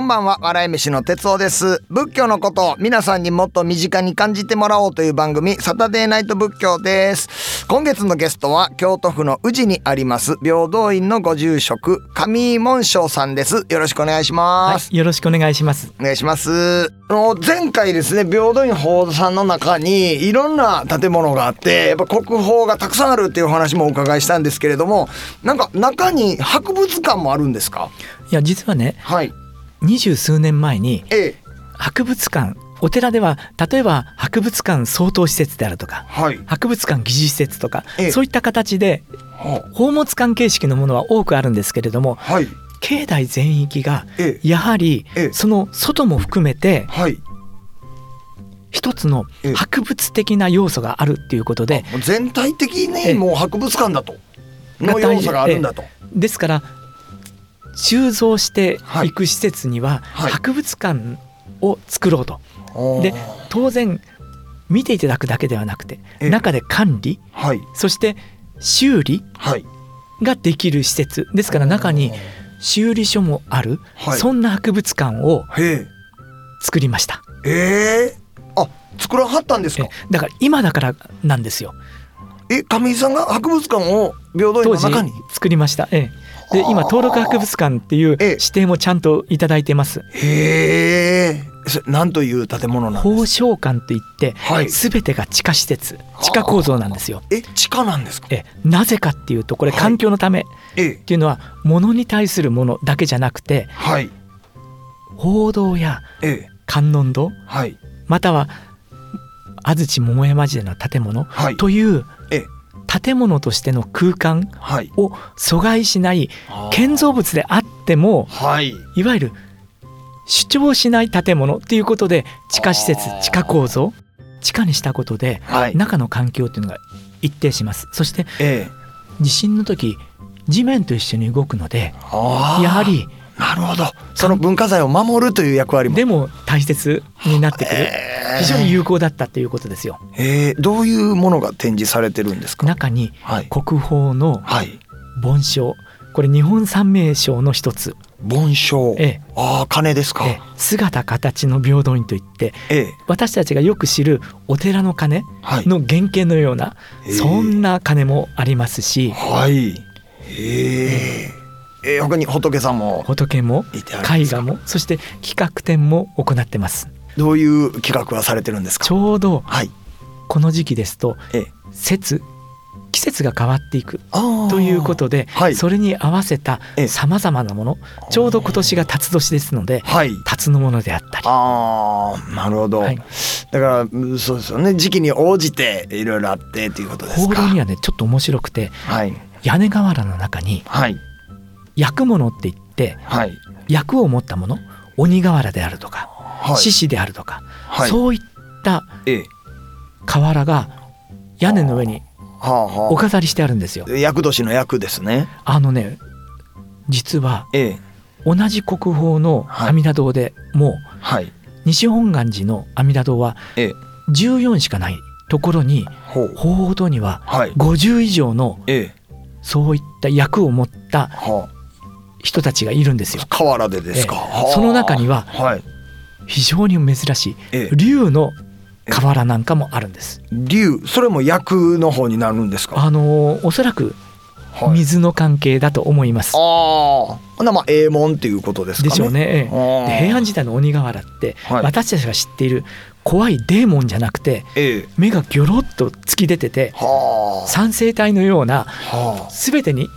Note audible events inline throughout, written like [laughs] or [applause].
こんばんは笑い飯の哲夫です仏教のことを皆さんにもっと身近に感じてもらおうという番組サタデーナイト仏教です今月のゲストは京都府の宇治にあります平等院のご住職上井門章さんですよろしくお願いします、はい、よろしくお願いします。お願いします。あの前回ですね、平等院宝さんの中にいろんな建物があって、やっぱ国宝がたくさんあるっていうお話もお伺いしたんですけれども、なんか中に博物館もあるんですか？いや実はね、はい。二十数年前にええ。博物館、お寺では例えば博物館相当施設であるとか、はい。博物館疑似施設とか、ええそういった形では宝物館形式のものは多くあるんですけれども、はい。境内全域がええ。やはりええその外も含めてはい。一つのええ博物的な要素があるっていうことで、全体的ええにもう博物館だと。の要素があるんだと。ですから収蔵していく施設にははい博物館を作ろうと。で当然見ていただくだけではなくてええ中で管理はい。そして修理はい。ができる施設ですから中に修理所もある、はいそんな博物館をへ作りましたえ。ええ。あ、作らはったんですか？え。だから今だからなんですよえ、上井さんが博物館を平等院の中に？作りました、ええ、で今登録博物館っていうええ指定もちゃんといただいてますへえ。それなんという建物なんです宝生館といってはい全てが地下施設地下構造なんですよえ、地下なんですか？えなぜかっていうとこれはい環境のためっええ。ていうのは物に対するものだけじゃなくてはい。報道やええ。観音堂はい。または安土桃山時代の建物はい。というええ。建物としての空間はい。を阻害しない建造物であってもはい。いわゆる主張しない建物っていうことで地下施設地下構造地下にしたことではい。中の環境っていうのが一定しますそしてええ。地震の時地面と一緒に動くので。やは。りなるほど。その文化財を守るという役割も。でも大切になってくるええ非常に有効だったということですよええ、どういうものが展示されてるんですか？中にはい。国宝のはい。梵鐘これ日本三名鐘の一つ盆章。ええああ、鐘ですか。え姿形の平等院といってええ。私たちがよく知るお寺の鐘はい。の原型のようなええそんな鐘もありますしはい。ええ。ええ、他に仏さんも。仏も絵画もそして企画展も行ってますどういう企画はされてるんですか？ちょうどはい。この時期ですとええ。節季節が変わっていくああ。ということで、はいそれに合わせたええさまざまなものちょうど今年が辰年ですのではい。辰のものであったりああ、なるほど。はいだからうんそうですよね。時期に応じていろいろあってっていうことですか？報道にはねちょっと面白くてはい屋根瓦の中にはい焼くものって言ってはい役を持ったもの鬼瓦であるとかはい。獅子であるとか、はい。そういったええ。瓦が屋根の上にお飾りしてあるんですよ。年の役ですね。あのね実はええ。同じ国宝の阿弥陀堂でもはい。西本願寺の阿弥陀堂はええ。14しかないところにほう。鳳凰堂にははい。50以上のええ。そういった役を持ったは人たちがいるんですよあ。。河原でですか。その中にははい。非常に珍しいええ。竜の瓦なんかもあるんです。竜、それも役の方になるんですか？あのーおそらくはい。水の関係だと思います。ああ。ほなまあええもんっていうことですかね。でしょうね。で平安時代の鬼瓦って、はい私たちが知っている怖いデーモンじゃなくてええ。目がギョロッと突き出てては三星体のようなあ。は全てに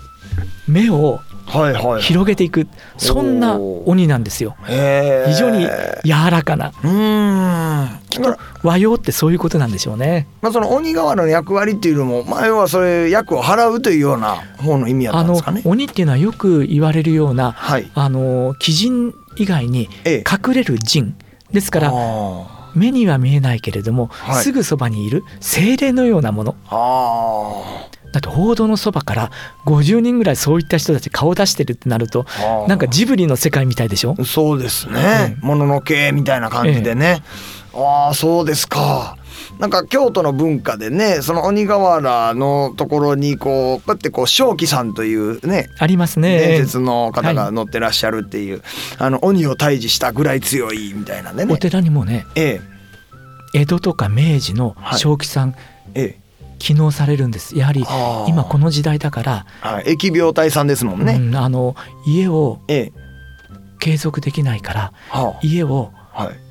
目をあ。はいはい。広げていくそんな鬼なんですよ。非常に柔らかなうーん。きっと和洋ってそういうことなんでしょうね。まあその鬼瓦の役割っていうのも、まあ要はそれ役を払うというような方の意味やったあのんですかね。鬼っていうのはよく言われるようなはい。あの鬼神以外にええ。隠れる神ですからあ目には見えないけれども、はいすぐそばにいる精霊のようなものあ。あだって報道のそばから50人ぐらいそういった人たち顔出してるってなるとはあなんかジブリの世界みたいでしょ？そうですね。もののけみたいな感じでね。ああ、そうですか。なんか京都の文化でね、その鬼瓦のところにこう、こうやってこう正気さんというね。ありますね伝説の方が乗ってらっしゃるっていう、あの鬼を退治したぐらい強いみたいなねお。寺にもねえ江戸とか明治のはい正気さんえ、え起納されるんですやはり今この時代だから、はい、疫病退散ですもんね。うんあの家をええ。継続できないからは家を。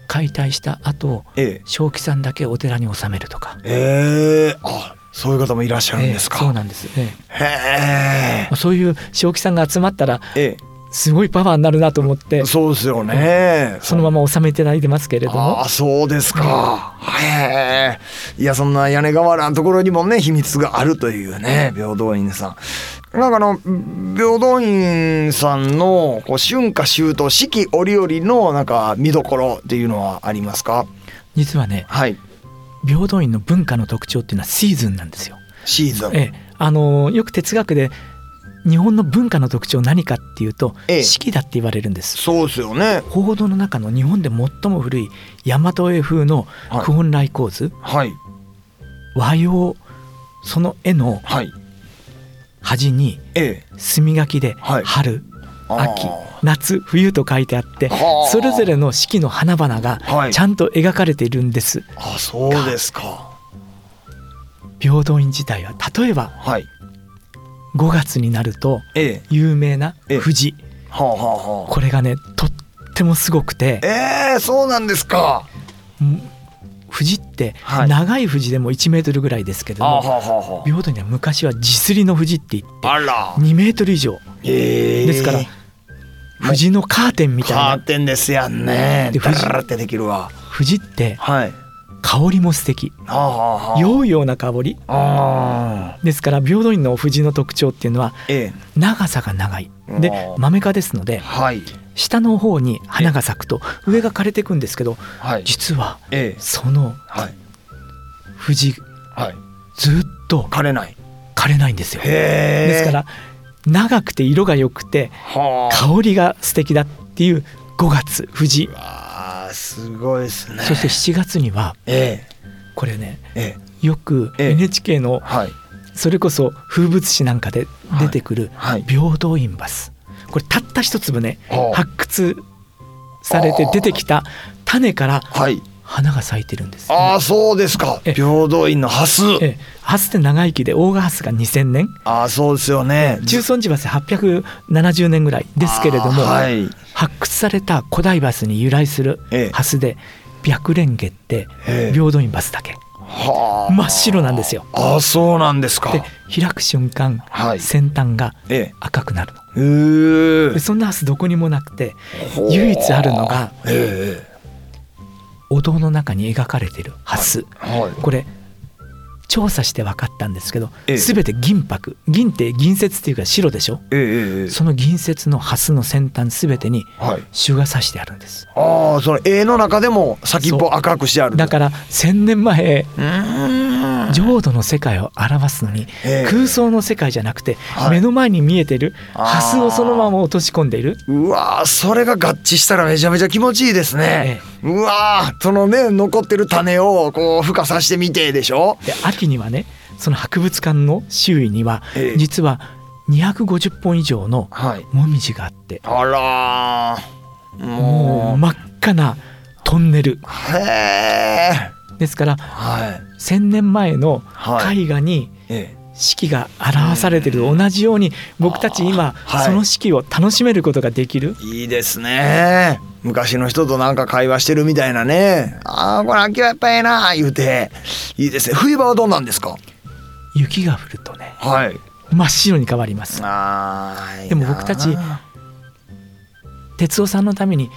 解体した後ええ。正気さんだけお寺に納めるとかええ。あ、そういう方もいらっしゃるんですか。ええそうなんですねへえ。そういう正気さんが集まったらえすごいパワーになるなと思ってえ。そうですよね。そのまま納めていただいてますけれどもああそうですか。へえ。いやそんな屋根瓦のところにもね秘密があるというね平等院さん。なんかあの平等院さんのこう春夏秋冬四季折々のなんか見どころっていうのはありますか？実はねはい。平等院の文化の特徴っていうのはシーズンなんですよ。シーズン。ええ、あのよく哲学で日本の文化の特徴何かっていうと、ええ四季だって言われるんです。そうですよね。報道の中の日本で最も古い大和絵風のはい久遠来構図、はい和様その絵のはい。端にええ。墨書きではい春、あー秋夏冬と書いてあってはあそれぞれの四季の花々がはいちゃんと描かれているんです。あそうですか。平等院自体は例えばはい。5月になるとええ。有名なええ富士はあはあはあ。これがねとってもすごくてええそうなんですか。うん富士ってはい長い富士でも1メートルぐらいですけども、平等には昔は地すりの富士って言ってあ。あら。2メートル以上ええですから富士のカーテンみたいカーなテンですやんね。でダラってできるわ。富士ってはい。香りも素敵。酔うような香り。ですから平等院の富士の特徴っていうのはええ。長さが長いであーマメ科ですのではい。下の方に花が咲くと上が枯れていくんですけどはい。実はええ。そのはい。富士はい。ずっと枯れない。枯れないんですよ。ですから長くて色が良くてはあ。香りが素敵だっていう5月富すごいですね。そして7月にはえこれねえ。ええ。よくええ NHK のはい。それこそ風物詩なんかで出てくるはい。平等院バスこれたった一粒ねはあ発掘されて出てきた種からはい。花が咲いてるんです。ああ、そうですか。ええ平等院のハス。ええ、ハスって長生きで大賀ハスが2000年ああ、そうですよね。中尊寺バス870年ぐらいですけれども、はい。発掘された古代バスに由来するええハスで白蓮華ってええ平等院バスだけはあ。真っ白なんですよ。ああ、そうなんですか。で開く瞬間はい。先端がえ赤くなるのえ。へえで。そんなハスどこにもなくて唯一あるのがえお堂の中に描かれているハスえ。はい。これ調査して分かったんですけどええ全て銀箔銀って銀節っていうか白でしょ？ええええ。その銀節のハスの先端全てにはい。朱が刺してあるんですああ、その絵の中でも先っぽ赤くしてある。だから1,000年前。浄土の世界を表すのにええ空想の世界じゃなくてはい目の前に見えてるハスをそのまま落とし込んでいるうわーそれが合致したらめちゃめちゃ気持ちいいですね。うわーそのね残ってる種をこう孵化させてみてでしょ？で秋にはねその博物館の周囲にはええ実は250本以上のはい。もみじがあってあらーももうう真っ赤なトンネルへえ。ですからはい。1,000年前のはい。絵画にえ四季が表されてる同じように僕たち今はいその四季を楽しめることができるえ、いいですね。昔の人となんか会話してるみたいなね。ああこれ秋はやっぱええな言うていいですね。冬場はどうなんですか？雪が降るとねはい。真っ白に変わりますああ。でも僕たち哲夫さんのために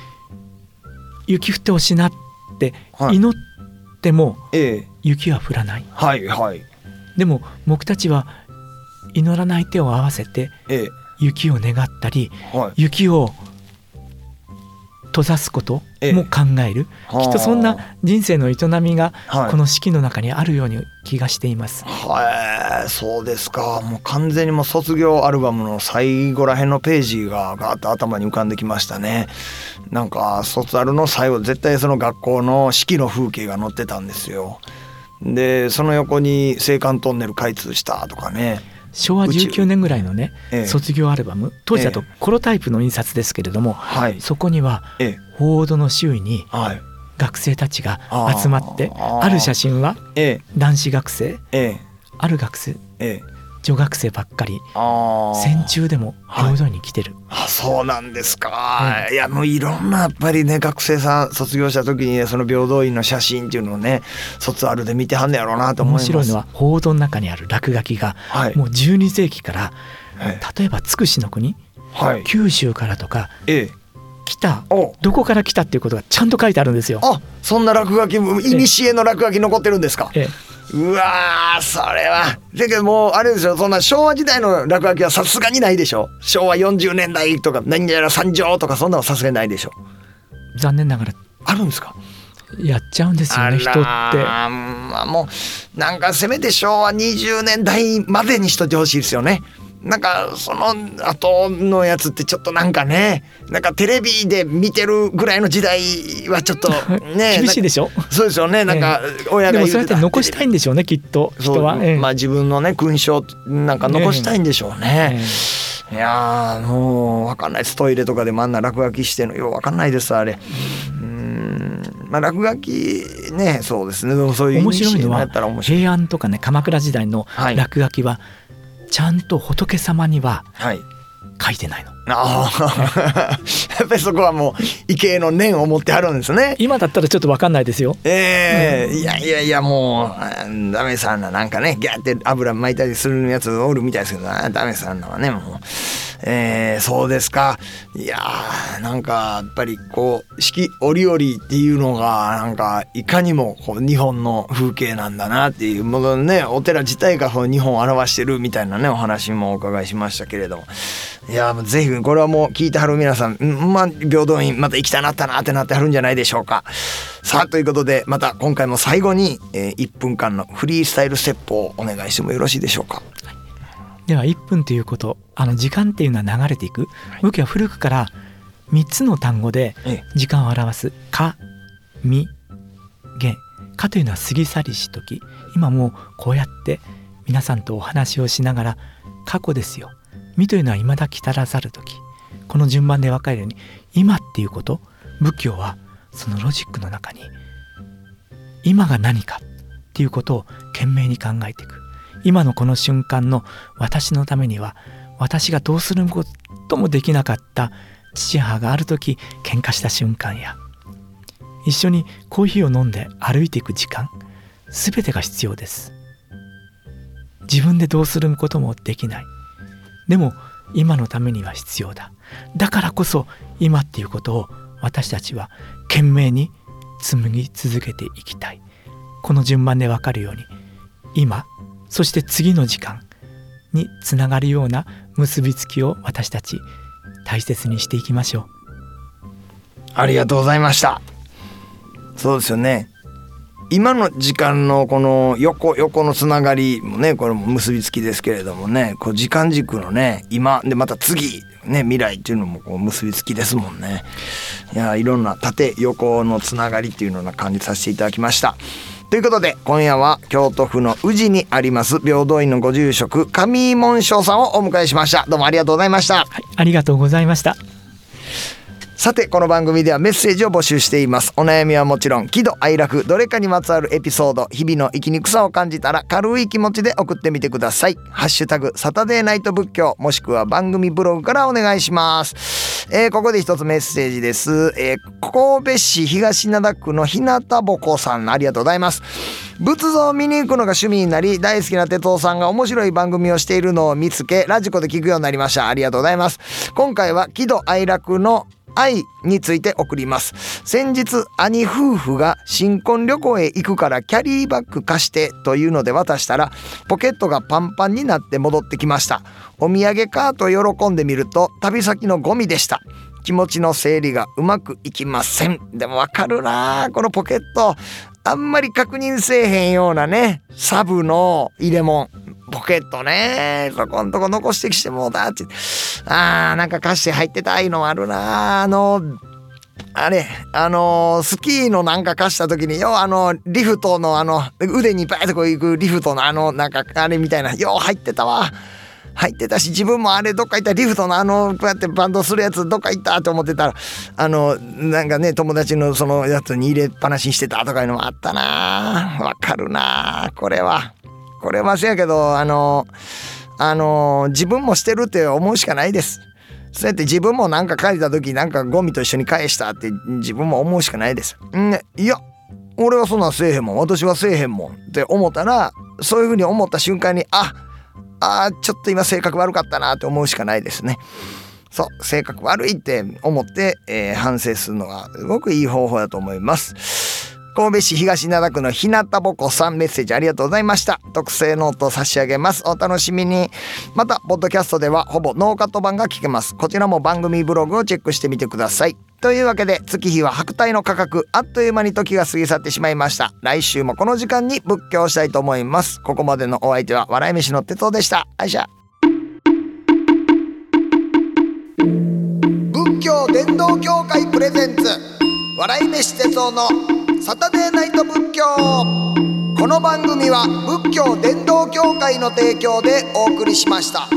雪降ってほしいなってはい祈ってもええ雪は降らないはいはい。でも僕たちは祈らない手を合わせてええ。雪を願ったりはい。雪を閉ざすことええ。も考える、はあ。きっとそんな人生の営みがはい。この式の中にあるように気がしています。はいそうですか。もう完全にもう卒業アルバムの最後らへんのページがガーッと頭に浮かんできましたね。なんか卒アルの最後絶対その学校の式の風景が載ってたんですよでその横に青函トンネル開通したとかね。昭和宇宙。19年ぐらいのねええ。卒業アルバム。当時だとえコロタイプの印刷ですけれどもはい。そこにはええ。報道の周囲にはい。学生たちが集まってある写真はええ。男子学生ええ。ある学生ええ女学生ばっかり。戦中でもはい。平等に来てる、あそうなんですか、い。やもういろんなやっぱりね学生さん卒業した時にねその平等院の写真っていうのをね卒アルで見てはんねやろうなと思います。面白いのは報道の中にある落書きがはい。もう12世紀からはい。例えば筑紫の国はい。九州からとかええ。北お。どこから来たっていうことがちゃんと書いてあるんですよ。あそんな落書きもいにしえの落書き残ってるんですか？えうわーそれはだけどもうあれですよそんな昭和時代の落書きはさすがにないでしょ昭和40年代とか何やら三条とかそんなのさすがにないでしょえ残念ながらあるんですかやっちゃうんですよね人って。あまあもうなんかせめて昭和20年代までにしといてほしいですよね。なんかその後のやつってちょっとなんかねなんかテレビで見てるぐらいの時代はちょっと [laughs] ね厳しいでしょ？そうですよね。なんか親でが言てた。もそうやって残したいんでしょうねきっと人は。ええ。まあ自分のね勲章なんか残したいんでしょうね。えいやーもう分かんないです。トイレとかでもあんな落書きしてんのよ。う分かんないですあれ。うーん。まあ落書きねそうですね。でもそういう面白いのは。平安とかね鎌倉時代のはい。落書きはちゃんと仏様にははい。書いてないの。ああ [laughs] やっぱりそこはもう畏敬の念を持ってはるんですね。今だったらちょっと分かんないですよ。ええいやいやいやもうあダメさんななんかねギャーって油巻いたりするやつおるみたいですけどあダメさんのはねもうえー、そうですかいやーなんかやっぱりこう四季折々っていうのがなんかいかにもこう日本の風景なんだなっていうものねお寺自体がこう日本を表してるみたいなねお話もお伺いしましたけれどもいやもうぜひこれはもう聞いてはる皆さんんまあ平等院また行きたなったなってなってはるんじゃないでしょうか。さあということでまた今回も最後に、えー、1分間のフリースタイル説法をお願いしてもよろしいでしょうか。では1分ということ。あの時間っていうのは流れていく。僕は古くから3つの単語でええ。時間を表す「か」「み」「げ」「か」というのは過ぎ去りし時。今もうこうやって皆さんとお話をしながら過去ですよ「み」というのは未だ来たらざる時。この順番で分かるように今っていうこと仏教はそのロジックの中に今が何かっていうことを懸命に考えていく今のこの瞬間の私のためには私がどうすることもできなかった父母がある時喧嘩した瞬間や一緒にコーヒーを飲んで歩いていく時間全てが必要です。自分でどうすることもできない。でも今のためには必要だ。だからこそ今っていうことを私たちは懸命に紡ぎ続けていきたい。この順番でわかるように今そして次の時間につながるような結びつきを私たち大切にしていきましょうありがとうございました。そうですよね。今の時間のこの横横のつながりもねこれも結びつきですけれどもねこう時間軸のね今でまた次ね未来っていうのもこう結びつきですもんねいやいろんな縦横のつながりっていうのを感じさせていただきましたということで今夜は京都府の宇治にあります平等院のご住職上井門章さんをお迎えしました。どうもありがとうございました。はいありがとうございました。さてこの番組ではメッセージを募集しています。お悩みはもちろん喜怒哀楽どれかにまつわるエピソード日々の生きにくさを感じたら軽い気持ちで送ってみてください。ハッシュタグサタデーナイト仏教もしくは番組ブログからお願いします。えーここで一つメッセージです、えー神戸市東灘区の日向ぼこさんありがとうございます。仏像を見に行くのが趣味になり大好きな哲夫さんが面白い番組をしているのを見つけラジコで聞くようになりました。ありがとうございます。今回は喜怒哀楽の愛について送ります。先日兄夫婦が新婚旅行へ行くからキャリーバッグ貸してというので渡したらポケットがパンパンになって戻ってきました。お土産かと喜んでみると旅先のゴミでした。気持ちの整理がうまくいきません。でもわかるなこのポケット。あんまり確認せえへんようなねサブの入れ物。ポケットねそこんとこ残してきてもうだって。あーなんか歌詞入ってたいのあるなあのあれ、あのー、スキーのなんか貸した時に、よあの、リフトのあの、腕にバーッとこう行くリフトのあの、なんか、あれみたいな、よう入ってたわ。入ってたし、自分もあれどっか行ったリフトのあの、こうやってバンドするやつどっか行ったと思ってたら、あの、なんかね、友達のそのやつに入れっぱなしにしてたとかいうのもあったなわかるなこれは。これはせやけど、あの、あの、自分もしてるって思うしかないです。そうやって自分もなんか帰った時なんかゴミと一緒に返したって自分も思うしかないです。んいや俺はそんなんせえへんもん私はせえへんもんって思ったらそういうふうに思った瞬間にああちょっと今性格悪かったなって思うしかないですね。そう性格悪いって思って、えー、反省するのがすごくいい方法だと思います。神戸市東灘区の日向ぼこさんメッセージありがとうございました。特製ノートを差し上げます。お楽しみに。また、ポッドキャストではほぼノーカット版が聞けます。こちらも番組ブログをチェックしてみてください。というわけで、月日は百代の過客、あっという間に時が過ぎ去ってしまいました。来週もこの時間に仏教したいと思います。ここまでのお相手は、笑い飯の哲夫でした。あいしゃ。仏教伝道協会プレゼンツ、笑い飯哲夫のサタデーナイト仏教この番組は仏教伝道協会の提供でお送りしました。